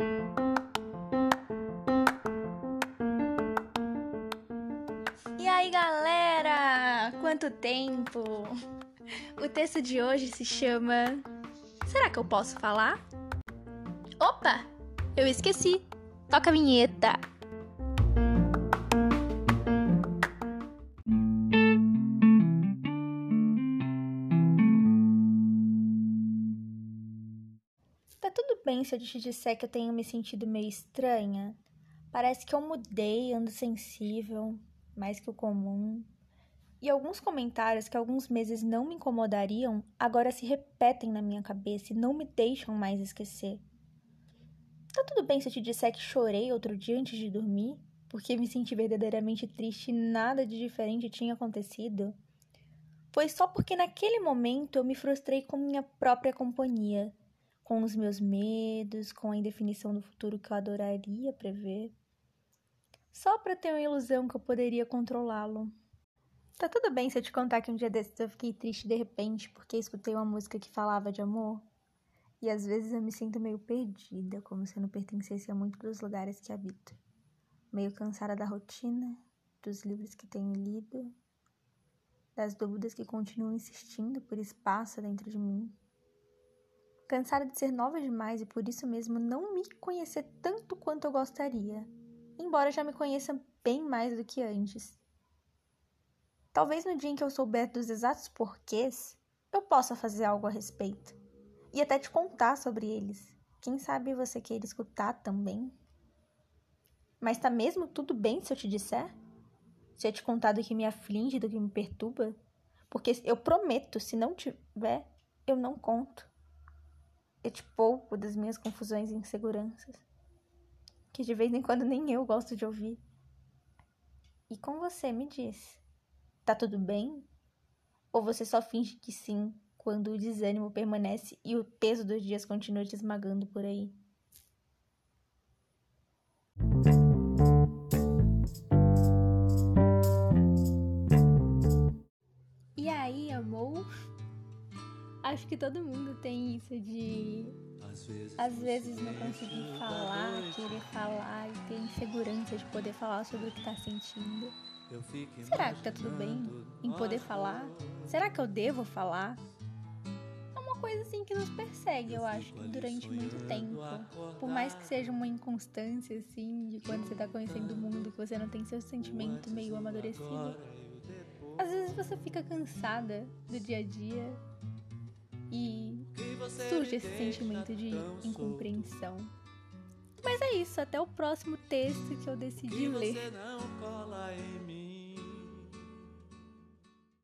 E aí, galera? Quanto tempo? O texto de hoje se chama Será que eu posso falar? Opa! Eu esqueci. Toca a vinheta. Bem se eu te disser que eu tenho me sentido meio estranha? Parece que eu mudei, ando sensível, mais que o comum. E alguns comentários que alguns meses não me incomodariam agora se repetem na minha cabeça e não me deixam mais esquecer. Tá tudo bem se eu te disser que chorei outro dia antes de dormir, porque me senti verdadeiramente triste e nada de diferente tinha acontecido? Foi só porque naquele momento eu me frustrei com minha própria companhia, com os meus medos, com a indefinição do futuro que eu adoraria prever só para ter uma ilusão que eu poderia controlá-lo. Tá tudo bem se eu te contar que um dia desses eu fiquei triste de repente porque escutei uma música que falava de amor? E às vezes eu me sinto meio perdida, como se eu não pertencesse a muitos dos lugares que habito. Meio cansada da rotina, dos livros que tenho lido, das dúvidas que continuam insistindo por espaço dentro de mim. Cansada de ser nova demais e por isso mesmo não me conhecer tanto quanto eu gostaria embora já me conheça bem mais do que antes. Talvez no dia em que eu souber dos exatos porquês, eu possa fazer algo a respeito e até te contar sobre eles. Quem sabe você queira escutar também? Mas tá mesmo tudo bem se eu te disser? Se eu te contar do que me aflige, do que me perturba? Porque eu prometo, se não tiver, eu não conto. Eu te poupo das minhas confusões e inseguranças que de vez em quando nem eu gosto de ouvir. E com você, me diz: tá tudo bem? Ou você só finge que sim quando o desânimo permanece e o peso dos dias continua te esmagando por aí? E aí, amor? Acho que todo mundo tem isso de às vezes não conseguir falar, querer falar e ter insegurança de poder falar sobre o que está sentindo. Será que tá tudo bem em poder falar? Será que eu devo falar? É uma coisa assim que nos persegue, eu acho, durante muito tempo. Por mais que seja uma inconstância, assim, de quando você tá conhecendo o mundo, que você não tem seu sentimento meio amadurecido. Às vezes você fica cansada do dia a dia e surge esse sentimento de incompreensão. Mas é isso, até o próximo texto que eu decidi ler.